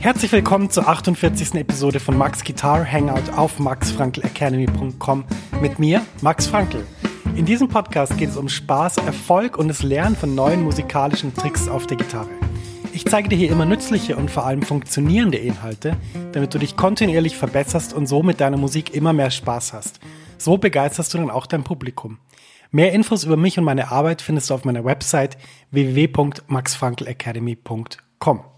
Herzlich willkommen zur 48. Episode von Max Guitar Hangout auf maxfrankelacademy.com mit mir, Max Frankl. In diesem Podcast geht es um Spaß, Erfolg und das Lernen von neuen musikalischen Tricks auf der Gitarre. Ich zeige dir hier immer nützliche und vor allem funktionierende Inhalte, damit du dich kontinuierlich verbesserst und so mit deiner Musik immer mehr Spaß hast. So begeisterst du dann auch dein Publikum. Mehr Infos über mich und meine Arbeit findest du auf meiner Website www.maxfrankelacademy.com.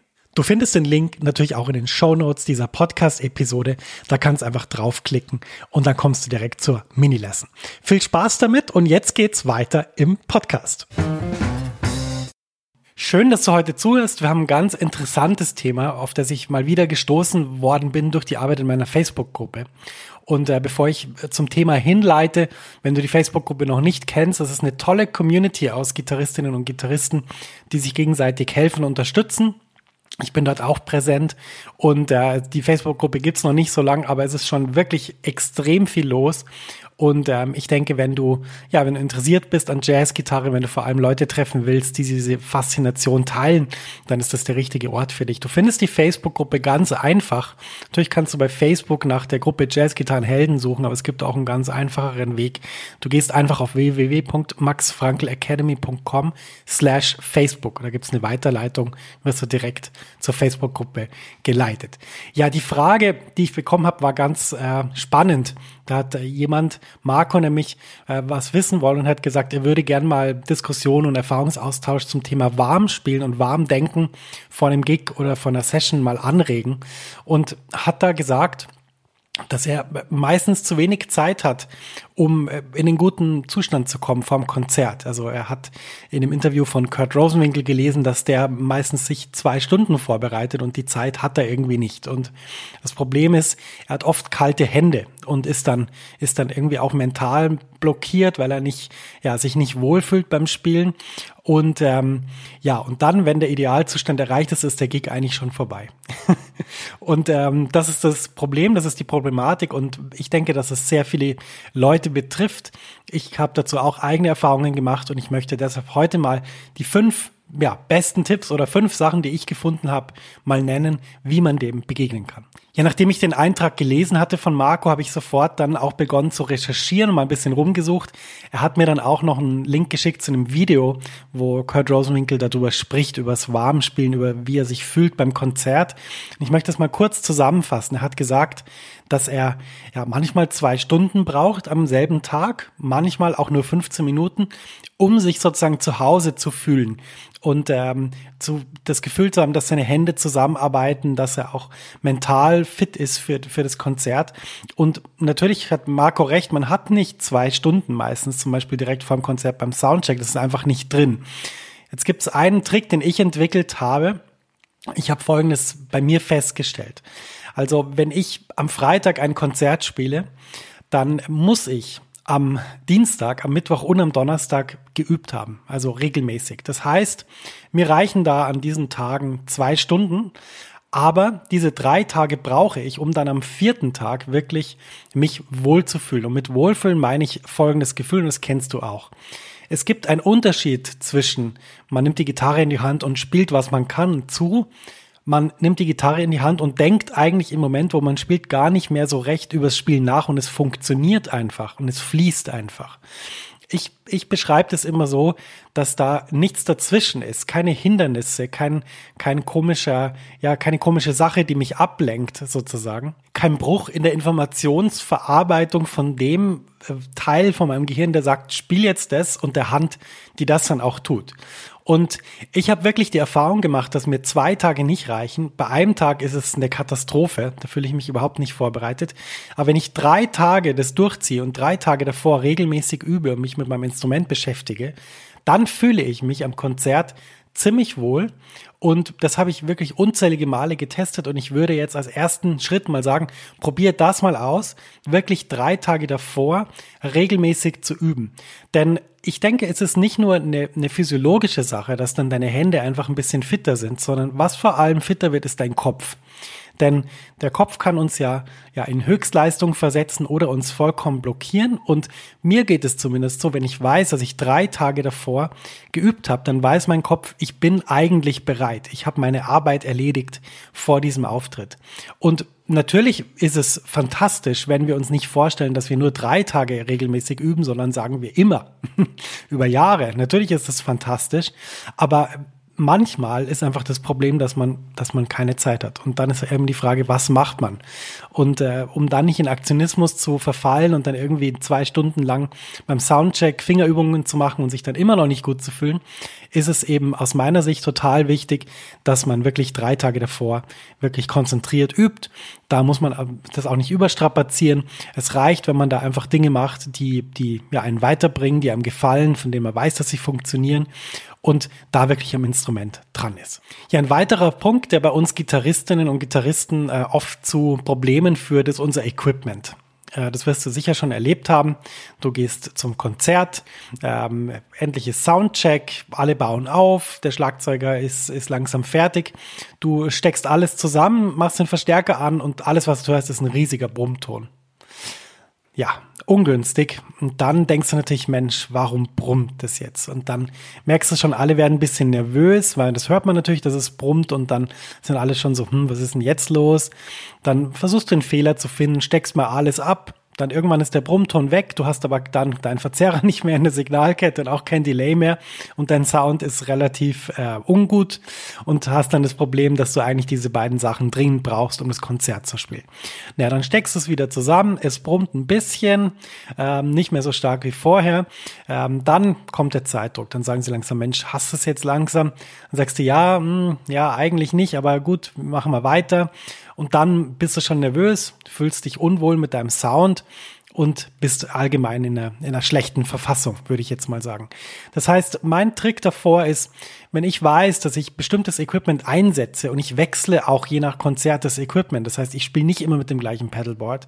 Du findest den Link natürlich auch in den Show Notes dieser Podcast-Episode. Da kannst du einfach draufklicken und dann kommst du direkt zur Mini-Lesson. Viel Spaß damit und jetzt geht's weiter im Podcast. Schön, dass du heute zuhörst. Wir haben ein ganz interessantes Thema, auf das ich mal wieder gestoßen worden bin durch die Arbeit in meiner Facebook-Gruppe. Und äh, bevor ich zum Thema hinleite, wenn du die Facebook-Gruppe noch nicht kennst, das ist eine tolle Community aus Gitarristinnen und Gitarristen, die sich gegenseitig helfen und unterstützen. Ich bin dort auch präsent und äh, die Facebook-Gruppe gibt's noch nicht so lang, aber es ist schon wirklich extrem viel los. Und ähm, ich denke, wenn du, ja, wenn du interessiert bist an Jazzgitarre, wenn du vor allem Leute treffen willst, die diese Faszination teilen, dann ist das der richtige Ort für dich. Du findest die Facebook-Gruppe ganz einfach. Natürlich kannst du bei Facebook nach der Gruppe Jazzgitarren Helden suchen, aber es gibt auch einen ganz einfacheren Weg. Du gehst einfach auf www.maxfrankelacademy.com slash Facebook. Da gibt's eine Weiterleitung, wirst du direkt zur Facebook-Gruppe geleitet. Ja, die Frage, die ich bekommen habe, war ganz äh, spannend. Da hat äh, jemand, Marco nämlich, äh, was wissen wollen und hat gesagt, er würde gern mal Diskussion und Erfahrungsaustausch zum Thema warm spielen und warm denken vor einem Gig oder von einer Session mal anregen. Und hat da gesagt, dass er meistens zu wenig Zeit hat, um äh, in den guten Zustand zu kommen vorm Konzert. Also er hat in dem Interview von Kurt Rosenwinkel gelesen, dass der meistens sich zwei Stunden vorbereitet und die Zeit hat er irgendwie nicht. Und das Problem ist, er hat oft kalte Hände und ist dann, ist dann irgendwie auch mental blockiert, weil er nicht, ja, sich nicht wohlfühlt beim Spielen. Und ähm, ja, und dann, wenn der Idealzustand erreicht ist, ist der Gig eigentlich schon vorbei. und ähm, das ist das Problem, das ist die Problematik. Und ich denke, dass es sehr viele Leute betrifft. Ich habe dazu auch eigene Erfahrungen gemacht und ich möchte deshalb heute mal die fünf ja, besten Tipps oder fünf Sachen, die ich gefunden habe, mal nennen, wie man dem begegnen kann. Ja, nachdem ich den Eintrag gelesen hatte von Marco, habe ich sofort dann auch begonnen zu recherchieren und mal ein bisschen rumgesucht. Er hat mir dann auch noch einen Link geschickt zu einem Video, wo Kurt Rosenwinkel darüber spricht, über das Warmspielen, über wie er sich fühlt beim Konzert. Und ich möchte das mal kurz zusammenfassen. Er hat gesagt, dass er ja manchmal zwei Stunden braucht am selben Tag, manchmal auch nur 15 Minuten, um sich sozusagen zu Hause zu fühlen und ähm, zu, das Gefühl zu haben, dass seine Hände zusammenarbeiten, dass er auch mental fit ist für, für das Konzert. Und natürlich hat Marco recht, man hat nicht zwei Stunden meistens, zum Beispiel direkt vor dem Konzert beim Soundcheck, das ist einfach nicht drin. Jetzt gibt es einen Trick, den ich entwickelt habe. Ich habe Folgendes bei mir festgestellt. Also wenn ich am Freitag ein Konzert spiele, dann muss ich am Dienstag, am Mittwoch und am Donnerstag geübt haben, also regelmäßig. Das heißt, mir reichen da an diesen Tagen zwei Stunden, aber diese drei Tage brauche ich, um dann am vierten Tag wirklich mich wohlzufühlen. Und mit Wohlfühlen meine ich folgendes Gefühl, und das kennst du auch. Es gibt einen Unterschied zwischen, man nimmt die Gitarre in die Hand und spielt, was man kann, zu, man nimmt die Gitarre in die Hand und denkt eigentlich im Moment, wo man spielt, gar nicht mehr so recht übers Spiel nach und es funktioniert einfach und es fließt einfach. Ich, ich beschreibe das immer so, dass da nichts dazwischen ist, keine Hindernisse, kein, kein komischer, ja, keine komische Sache, die mich ablenkt, sozusagen. Kein Bruch in der Informationsverarbeitung von dem äh, Teil von meinem Gehirn, der sagt, spiel jetzt das und der Hand, die das dann auch tut. Und ich habe wirklich die Erfahrung gemacht, dass mir zwei Tage nicht reichen. Bei einem Tag ist es eine Katastrophe. Da fühle ich mich überhaupt nicht vorbereitet. Aber wenn ich drei Tage das durchziehe und drei Tage davor regelmäßig übe und mich mit meinem Instrument beschäftige, dann fühle ich mich am Konzert ziemlich wohl. Und das habe ich wirklich unzählige Male getestet und ich würde jetzt als ersten Schritt mal sagen, probiert das mal aus, wirklich drei Tage davor regelmäßig zu üben. Denn ich denke, es ist nicht nur eine, eine physiologische Sache, dass dann deine Hände einfach ein bisschen fitter sind, sondern was vor allem fitter wird, ist dein Kopf. Denn der Kopf kann uns ja, ja in Höchstleistung versetzen oder uns vollkommen blockieren. Und mir geht es zumindest so, wenn ich weiß, dass ich drei Tage davor geübt habe, dann weiß mein Kopf, ich bin eigentlich bereit. Ich habe meine Arbeit erledigt vor diesem Auftritt. Und natürlich ist es fantastisch, wenn wir uns nicht vorstellen, dass wir nur drei Tage regelmäßig üben, sondern sagen wir immer über Jahre. Natürlich ist das fantastisch, aber manchmal ist einfach das Problem, dass man, dass man keine Zeit hat. Und dann ist eben die Frage, was macht man? Und äh, um dann nicht in Aktionismus zu verfallen und dann irgendwie zwei Stunden lang beim Soundcheck Fingerübungen zu machen und sich dann immer noch nicht gut zu fühlen, ist es eben aus meiner Sicht total wichtig, dass man wirklich drei Tage davor wirklich konzentriert übt. Da muss man das auch nicht überstrapazieren. Es reicht, wenn man da einfach Dinge macht, die, die ja einen weiterbringen, die einem gefallen, von denen man weiß, dass sie funktionieren und da wirklich am Instrument dran ist. Ja, ein weiterer Punkt, der bei uns Gitarristinnen und Gitarristen äh, oft zu Problemen führt, ist unser Equipment. Äh, das wirst du sicher schon erlebt haben. Du gehst zum Konzert, ähm, endlich ist Soundcheck, alle bauen auf, der Schlagzeuger ist, ist langsam fertig. Du steckst alles zusammen, machst den Verstärker an und alles, was du hörst, ist ein riesiger Brummton. Ja, ungünstig. Und dann denkst du natürlich, Mensch, warum brummt das jetzt? Und dann merkst du schon, alle werden ein bisschen nervös, weil das hört man natürlich, dass es brummt und dann sind alle schon so, hm, was ist denn jetzt los? Dann versuchst du den Fehler zu finden, steckst mal alles ab, dann irgendwann ist der Brummton weg, du hast aber dann deinen Verzerrer nicht mehr in der Signalkette und auch kein Delay mehr und dein Sound ist relativ äh, ungut und hast dann das Problem, dass du eigentlich diese beiden Sachen dringend brauchst, um das Konzert zu spielen. Na, dann steckst du es wieder zusammen, es brummt ein bisschen, ähm, nicht mehr so stark wie vorher. Ähm, dann kommt der Zeitdruck, dann sagen sie langsam, Mensch, hast du es jetzt langsam? Dann sagst du, ja, mh, hm, ja, eigentlich nicht, aber gut, machen wir weiter. Und dann bist du schon nervös, fühlst dich unwohl mit deinem Sound und bist allgemein in einer, in einer schlechten Verfassung, würde ich jetzt mal sagen. Das heißt, mein Trick davor ist, wenn ich weiß, dass ich bestimmtes Equipment einsetze und ich wechsle auch je nach Konzert das Equipment, das heißt, ich spiele nicht immer mit dem gleichen Pedalboard,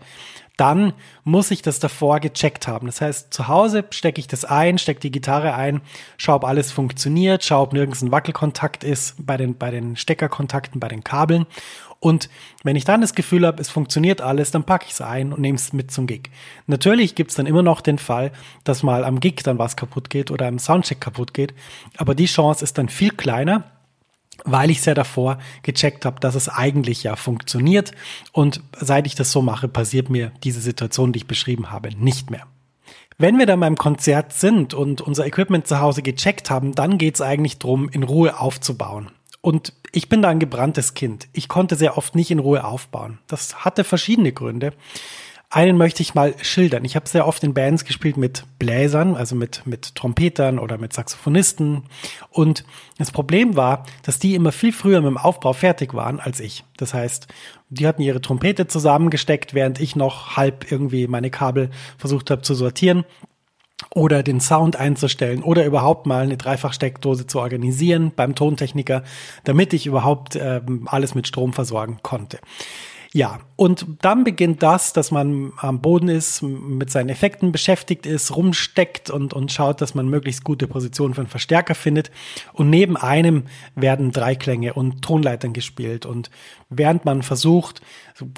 dann muss ich das davor gecheckt haben. Das heißt, zu Hause stecke ich das ein, stecke die Gitarre ein, schaue, ob alles funktioniert, schaue, ob nirgends ein Wackelkontakt ist bei den, bei den Steckerkontakten, bei den Kabeln und wenn ich dann das Gefühl habe, es funktioniert alles, dann packe ich es ein und nehme es mit zum Gig. Natürlich gibt es dann immer noch den Fall, dass mal am Gig dann was kaputt geht oder im Soundcheck kaputt geht. Aber die Chance ist dann viel kleiner, weil ich es ja davor gecheckt habe, dass es eigentlich ja funktioniert. Und seit ich das so mache, passiert mir diese Situation, die ich beschrieben habe, nicht mehr. Wenn wir dann beim Konzert sind und unser Equipment zu Hause gecheckt haben, dann geht es eigentlich darum, in Ruhe aufzubauen. Und ich bin da ein gebranntes Kind. Ich konnte sehr oft nicht in Ruhe aufbauen. Das hatte verschiedene Gründe. Einen möchte ich mal schildern. Ich habe sehr oft in Bands gespielt mit Bläsern, also mit, mit Trompetern oder mit Saxophonisten. Und das Problem war, dass die immer viel früher mit dem Aufbau fertig waren als ich. Das heißt, die hatten ihre Trompete zusammengesteckt, während ich noch halb irgendwie meine Kabel versucht habe zu sortieren oder den Sound einzustellen oder überhaupt mal eine Dreifachsteckdose zu organisieren beim Tontechniker, damit ich überhaupt ähm, alles mit Strom versorgen konnte. Ja, und dann beginnt das, dass man am Boden ist, mit seinen Effekten beschäftigt ist, rumsteckt und, und schaut, dass man möglichst gute Positionen für einen Verstärker findet. Und neben einem werden Dreiklänge und Tonleitern gespielt. Und während man versucht,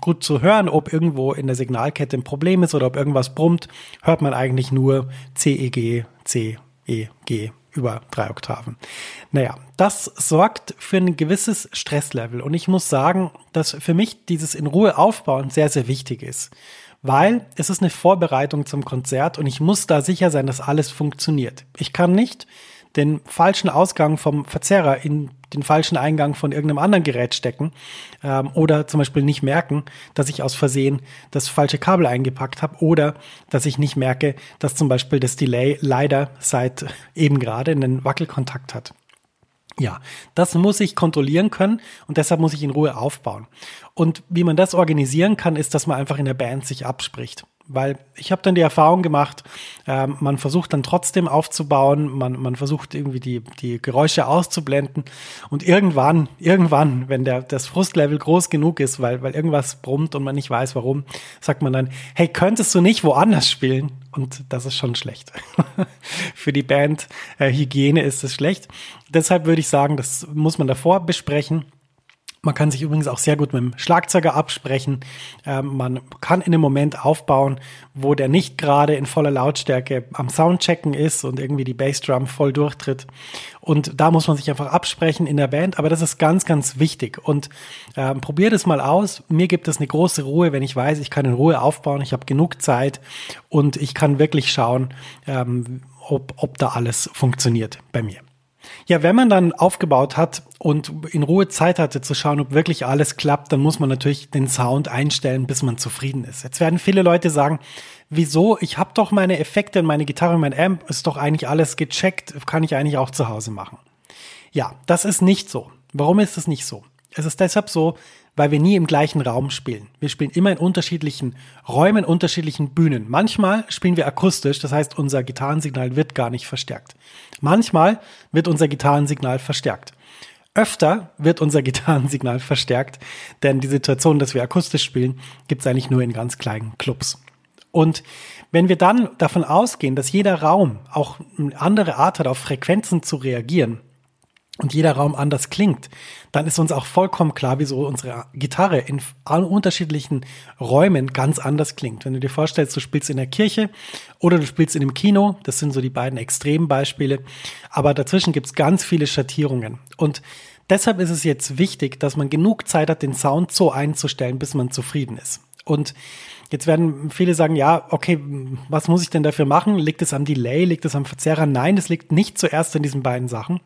gut zu hören, ob irgendwo in der Signalkette ein Problem ist oder ob irgendwas brummt, hört man eigentlich nur C, E, G, C, E, G, über drei Oktaven. Naja, das sorgt für ein gewisses Stresslevel. Und ich muss sagen, dass für mich dieses in Ruhe aufbauen sehr, sehr wichtig ist. Weil es ist eine Vorbereitung zum Konzert und ich muss da sicher sein, dass alles funktioniert. Ich kann nicht den falschen Ausgang vom Verzerrer in den falschen Eingang von irgendeinem anderen Gerät stecken ähm, oder zum Beispiel nicht merken, dass ich aus Versehen das falsche Kabel eingepackt habe oder dass ich nicht merke, dass zum Beispiel das Delay leider seit eben gerade einen Wackelkontakt hat. Ja, das muss ich kontrollieren können und deshalb muss ich in Ruhe aufbauen. Und wie man das organisieren kann, ist, dass man einfach in der Band sich abspricht. Weil ich habe dann die Erfahrung gemacht, äh, man versucht dann trotzdem aufzubauen, man, man versucht irgendwie die, die Geräusche auszublenden und irgendwann, irgendwann, wenn der, das Frustlevel groß genug ist, weil, weil irgendwas brummt und man nicht weiß warum, sagt man dann, hey, könntest du nicht woanders spielen? Und das ist schon schlecht. Für die Band äh, Hygiene ist es schlecht. Deshalb würde ich sagen, das muss man davor besprechen man kann sich übrigens auch sehr gut mit dem Schlagzeuger absprechen. Ähm, man kann in einem Moment aufbauen, wo der nicht gerade in voller Lautstärke am Soundchecken ist und irgendwie die Bassdrum voll durchtritt. Und da muss man sich einfach absprechen in der Band. Aber das ist ganz, ganz wichtig. Und ähm, probiert es mal aus. Mir gibt es eine große Ruhe, wenn ich weiß, ich kann in Ruhe aufbauen. Ich habe genug Zeit und ich kann wirklich schauen, ähm, ob, ob da alles funktioniert bei mir. Ja, wenn man dann aufgebaut hat und in Ruhe Zeit hatte zu schauen, ob wirklich alles klappt, dann muss man natürlich den Sound einstellen, bis man zufrieden ist. Jetzt werden viele Leute sagen, wieso? Ich habe doch meine Effekte und meine Gitarre und mein Amp, ist doch eigentlich alles gecheckt, kann ich eigentlich auch zu Hause machen. Ja, das ist nicht so. Warum ist es nicht so? Es ist deshalb so, weil wir nie im gleichen Raum spielen. Wir spielen immer in unterschiedlichen Räumen, unterschiedlichen Bühnen. Manchmal spielen wir akustisch, das heißt, unser Gitarrensignal wird gar nicht verstärkt. Manchmal wird unser Gitarrensignal verstärkt. Öfter wird unser Gitarrensignal verstärkt, denn die Situation, dass wir akustisch spielen, gibt es eigentlich nur in ganz kleinen Clubs. Und wenn wir dann davon ausgehen, dass jeder Raum auch eine andere Art hat, auf Frequenzen zu reagieren, und jeder Raum anders klingt, dann ist uns auch vollkommen klar, wieso unsere Gitarre in unterschiedlichen Räumen ganz anders klingt. Wenn du dir vorstellst, du spielst in der Kirche oder du spielst in dem Kino, das sind so die beiden Extrembeispiele, aber dazwischen gibt es ganz viele Schattierungen. Und deshalb ist es jetzt wichtig, dass man genug Zeit hat, den Sound so einzustellen, bis man zufrieden ist. Und Jetzt werden viele sagen, ja, okay, was muss ich denn dafür machen? Liegt es am Delay? Liegt es am Verzerrer? Nein, es liegt nicht zuerst an diesen beiden Sachen.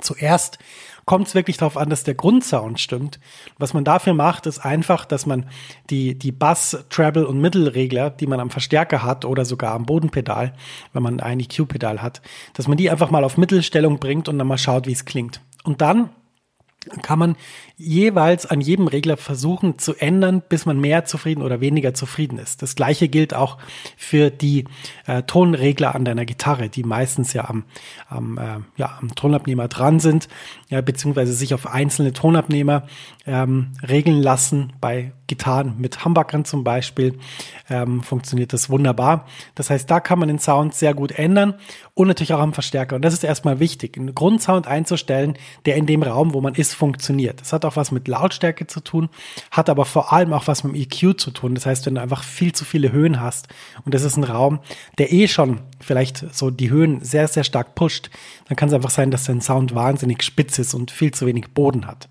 Zuerst kommt es wirklich darauf an, dass der Grundsound stimmt. Was man dafür macht, ist einfach, dass man die, die Bass, Treble und Mittelregler, die man am Verstärker hat oder sogar am Bodenpedal, wenn man ein EQ-Pedal hat, dass man die einfach mal auf Mittelstellung bringt und dann mal schaut, wie es klingt. Und dann kann man jeweils an jedem Regler versuchen zu ändern, bis man mehr zufrieden oder weniger zufrieden ist. Das gleiche gilt auch für die äh, Tonregler an deiner Gitarre, die meistens ja am, am, äh, ja, am Tonabnehmer dran sind, ja, beziehungsweise sich auf einzelne Tonabnehmer ähm, regeln lassen. Bei Gitarren mit Humbuckern zum Beispiel ähm, funktioniert das wunderbar. Das heißt, da kann man den Sound sehr gut ändern und natürlich auch am Verstärker. Und das ist erstmal wichtig, einen Grundsound einzustellen, der in dem Raum, wo man ist, funktioniert. Das hat auch was mit Lautstärke zu tun, hat aber vor allem auch was mit dem EQ zu tun. Das heißt, wenn du einfach viel zu viele Höhen hast und das ist ein Raum, der eh schon vielleicht so die Höhen sehr, sehr stark pusht, dann kann es einfach sein, dass dein Sound wahnsinnig spitz ist und viel zu wenig Boden hat.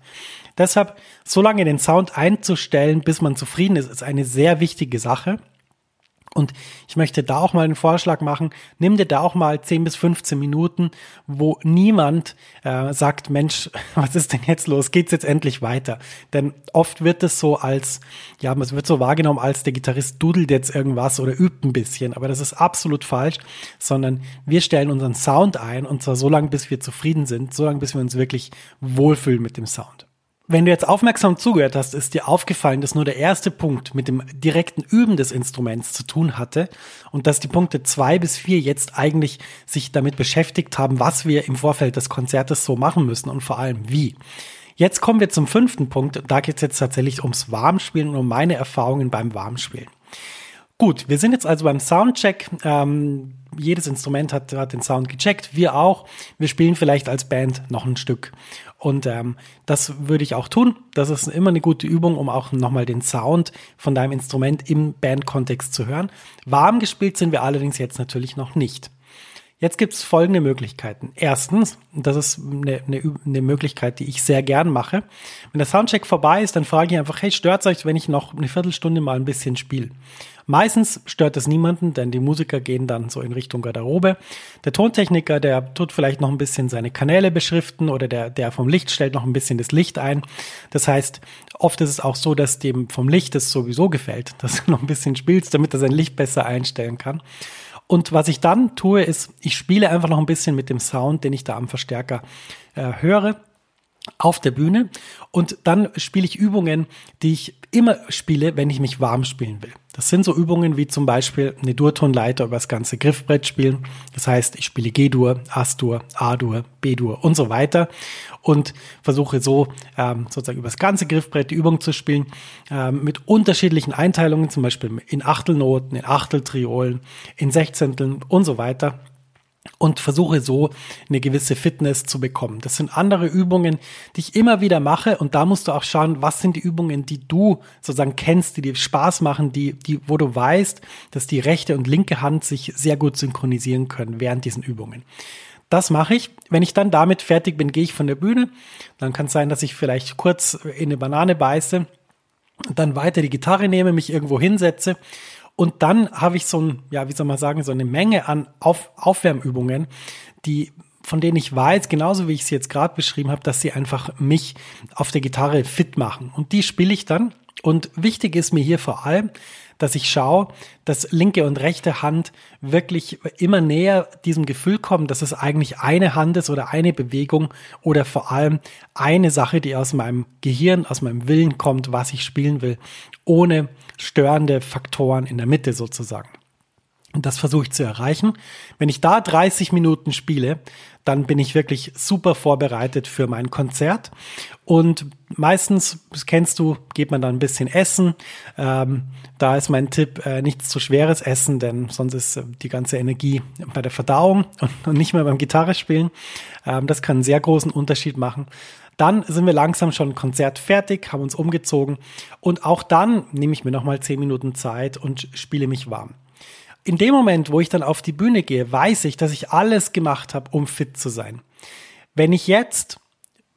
Deshalb, so lange den Sound einzustellen, bis man zufrieden ist, ist eine sehr wichtige Sache. Und ich möchte da auch mal einen Vorschlag machen. Nimm dir da auch mal 10 bis 15 Minuten, wo niemand äh, sagt, Mensch, was ist denn jetzt los? Geht's jetzt endlich weiter? Denn oft wird es so als, ja, es wird so wahrgenommen, als der Gitarrist dudelt jetzt irgendwas oder übt ein bisschen. Aber das ist absolut falsch, sondern wir stellen unseren Sound ein und zwar so lange, bis wir zufrieden sind, so lange, bis wir uns wirklich wohlfühlen mit dem Sound. Wenn du jetzt aufmerksam zugehört hast, ist dir aufgefallen, dass nur der erste Punkt mit dem direkten Üben des Instruments zu tun hatte und dass die Punkte zwei bis vier jetzt eigentlich sich damit beschäftigt haben, was wir im Vorfeld des Konzertes so machen müssen und vor allem wie. Jetzt kommen wir zum fünften Punkt. Da geht es jetzt tatsächlich ums Warmspielen und um meine Erfahrungen beim Warmspielen. Gut, wir sind jetzt also beim Soundcheck. Ähm, jedes Instrument hat, hat den Sound gecheckt, wir auch. Wir spielen vielleicht als Band noch ein Stück. Und ähm, das würde ich auch tun. Das ist immer eine gute Übung, um auch nochmal den Sound von deinem Instrument im Bandkontext zu hören. Warm gespielt sind wir allerdings jetzt natürlich noch nicht. Jetzt gibt es folgende Möglichkeiten. Erstens, das ist eine, eine, eine, Möglichkeit, die ich sehr gern mache. Wenn der Soundcheck vorbei ist, dann frage ich einfach, hey, stört euch, wenn ich noch eine Viertelstunde mal ein bisschen spiele? Meistens stört es niemanden, denn die Musiker gehen dann so in Richtung Garderobe. Der Tontechniker, der tut vielleicht noch ein bisschen seine Kanäle beschriften oder der, der vom Licht stellt noch ein bisschen das Licht ein. Das heißt, oft ist es auch so, dass dem vom Licht es sowieso gefällt, dass du noch ein bisschen spielst, damit er sein Licht besser einstellen kann. Und was ich dann tue, ist, ich spiele einfach noch ein bisschen mit dem Sound, den ich da am Verstärker äh, höre auf der Bühne und dann spiele ich Übungen, die ich immer spiele, wenn ich mich warm spielen will. Das sind so Übungen wie zum Beispiel eine Durtonleiter über das ganze Griffbrett spielen. Das heißt, ich spiele G-Dur, As-Dur, A-Dur, B-Dur und so weiter und versuche so ähm, sozusagen über das ganze Griffbrett die Übung zu spielen ähm, mit unterschiedlichen Einteilungen, zum Beispiel in Achtelnoten, in Achteltriolen, in Sechzehnteln und so weiter und versuche so eine gewisse Fitness zu bekommen. Das sind andere Übungen, die ich immer wieder mache und da musst du auch schauen, was sind die Übungen, die du sozusagen kennst, die dir Spaß machen, die, die, wo du weißt, dass die rechte und linke Hand sich sehr gut synchronisieren können während diesen Übungen. Das mache ich. Wenn ich dann damit fertig bin, gehe ich von der Bühne. Dann kann es sein, dass ich vielleicht kurz in eine Banane beiße, dann weiter die Gitarre nehme, mich irgendwo hinsetze und dann habe ich so ein, ja, wie soll man sagen, so eine Menge an Auf Aufwärmübungen, die von denen ich weiß, genauso wie ich sie jetzt gerade beschrieben habe, dass sie einfach mich auf der Gitarre fit machen. Und die spiele ich dann. Und wichtig ist mir hier vor allem, dass ich schaue, dass linke und rechte Hand wirklich immer näher diesem Gefühl kommen, dass es eigentlich eine Hand ist oder eine Bewegung oder vor allem eine Sache, die aus meinem Gehirn, aus meinem Willen kommt, was ich spielen will, ohne störende Faktoren in der Mitte sozusagen. Und das versuche ich zu erreichen. Wenn ich da 30 Minuten spiele, dann bin ich wirklich super vorbereitet für mein Konzert. Und meistens, das kennst du, geht man dann ein bisschen essen. Ähm, da ist mein Tipp, äh, nichts zu schweres Essen, denn sonst ist äh, die ganze Energie bei der Verdauung und, und nicht mehr beim Gitarre spielen. Ähm, das kann einen sehr großen Unterschied machen. Dann sind wir langsam schon Konzert fertig, haben uns umgezogen und auch dann nehme ich mir nochmal zehn Minuten Zeit und spiele mich warm. In dem Moment, wo ich dann auf die Bühne gehe, weiß ich, dass ich alles gemacht habe, um fit zu sein. Wenn ich jetzt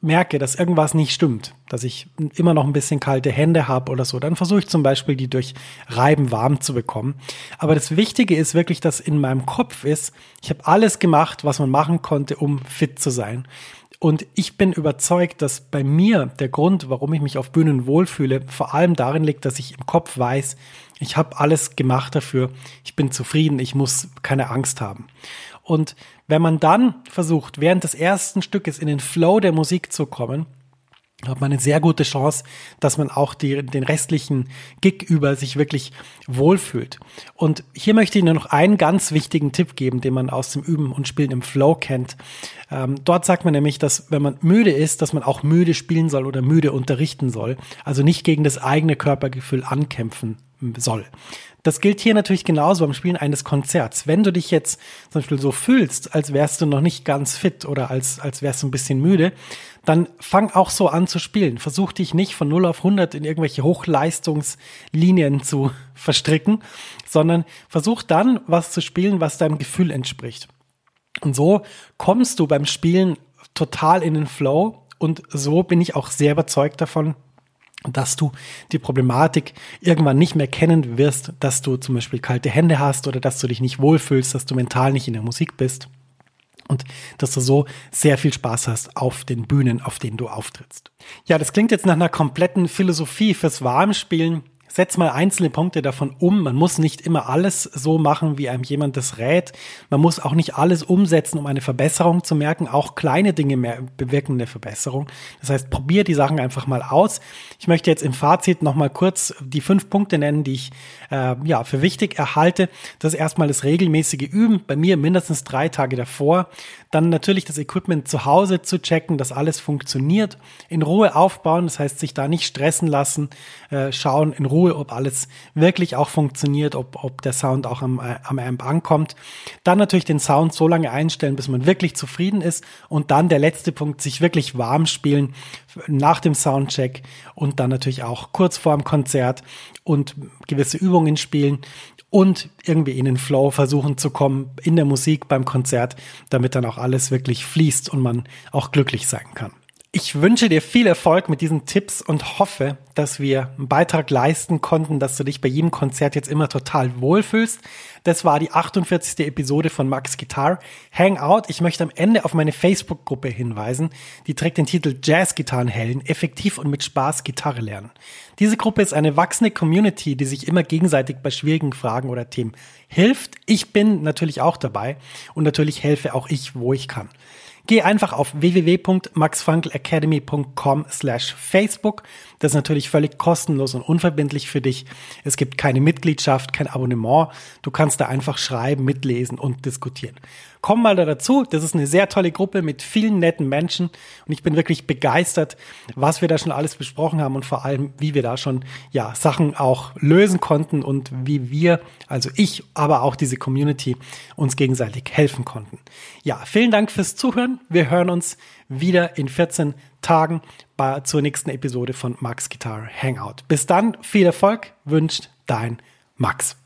merke, dass irgendwas nicht stimmt, dass ich immer noch ein bisschen kalte Hände habe oder so, dann versuche ich zum Beispiel, die durch Reiben warm zu bekommen. Aber das Wichtige ist wirklich, dass in meinem Kopf ist, ich habe alles gemacht, was man machen konnte, um fit zu sein. Und ich bin überzeugt, dass bei mir der Grund, warum ich mich auf Bühnen wohlfühle, vor allem darin liegt, dass ich im Kopf weiß, ich habe alles gemacht dafür, ich bin zufrieden, ich muss keine Angst haben. Und wenn man dann versucht, während des ersten Stückes in den Flow der Musik zu kommen, hat man eine sehr gute Chance, dass man auch die, den restlichen Gig über sich wirklich wohlfühlt. Und hier möchte ich nur noch einen ganz wichtigen Tipp geben, den man aus dem Üben und Spielen im Flow kennt. Ähm, dort sagt man nämlich, dass wenn man müde ist, dass man auch müde spielen soll oder müde unterrichten soll. Also nicht gegen das eigene Körpergefühl ankämpfen soll. Das gilt hier natürlich genauso beim Spielen eines Konzerts. Wenn du dich jetzt zum Beispiel so fühlst, als wärst du noch nicht ganz fit oder als, als wärst du ein bisschen müde, dann fang auch so an zu spielen. Versuch dich nicht von 0 auf 100 in irgendwelche Hochleistungslinien zu verstricken, sondern versuch dann was zu spielen, was deinem Gefühl entspricht. Und so kommst du beim Spielen total in den Flow und so bin ich auch sehr überzeugt davon, dass du die Problematik irgendwann nicht mehr kennen wirst, dass du zum Beispiel kalte Hände hast oder dass du dich nicht wohlfühlst, dass du mental nicht in der Musik bist und dass du so sehr viel Spaß hast auf den Bühnen, auf denen du auftrittst. Ja, das klingt jetzt nach einer kompletten Philosophie fürs Warmspielen setz mal einzelne Punkte davon um. Man muss nicht immer alles so machen, wie einem jemand das rät. Man muss auch nicht alles umsetzen, um eine Verbesserung zu merken. Auch kleine Dinge mehr bewirken eine Verbesserung. Das heißt, probier die Sachen einfach mal aus. Ich möchte jetzt im Fazit nochmal kurz die fünf Punkte nennen, die ich äh, ja für wichtig erhalte. Das ist erstmal das regelmäßige Üben. Bei mir mindestens drei Tage davor. Dann natürlich das Equipment zu Hause zu checken, dass alles funktioniert. In Ruhe aufbauen, das heißt, sich da nicht stressen lassen. Äh, schauen in Ruhe Ruhe, ob alles wirklich auch funktioniert, ob, ob der Sound auch am, am Amp ankommt. Dann natürlich den Sound so lange einstellen, bis man wirklich zufrieden ist. Und dann der letzte Punkt, sich wirklich warm spielen nach dem Soundcheck und dann natürlich auch kurz vor dem Konzert und gewisse Übungen spielen und irgendwie in den Flow versuchen zu kommen in der Musik beim Konzert, damit dann auch alles wirklich fließt und man auch glücklich sein kann. Ich wünsche dir viel Erfolg mit diesen Tipps und hoffe, dass wir einen Beitrag leisten konnten, dass du dich bei jedem Konzert jetzt immer total wohlfühlst. Das war die 48. Episode von Max Guitar Hangout. Ich möchte am Ende auf meine Facebook-Gruppe hinweisen. Die trägt den Titel Jazz-Gitarrenhelden, effektiv und mit Spaß Gitarre lernen. Diese Gruppe ist eine wachsende Community, die sich immer gegenseitig bei schwierigen Fragen oder Themen hilft. Ich bin natürlich auch dabei und natürlich helfe auch ich, wo ich kann. Geh einfach auf www.maxfrankelacademy.com slash Facebook. Das ist natürlich völlig kostenlos und unverbindlich für dich. Es gibt keine Mitgliedschaft, kein Abonnement. Du kannst da einfach schreiben, mitlesen und diskutieren. Komm mal da dazu. Das ist eine sehr tolle Gruppe mit vielen netten Menschen und ich bin wirklich begeistert, was wir da schon alles besprochen haben und vor allem, wie wir da schon ja Sachen auch lösen konnten und wie wir, also ich, aber auch diese Community uns gegenseitig helfen konnten. Ja, vielen Dank fürs Zuhören. Wir hören uns wieder in 14 Tagen bei, zur nächsten Episode von Max Guitar Hangout. Bis dann, viel Erfolg, wünscht dein Max.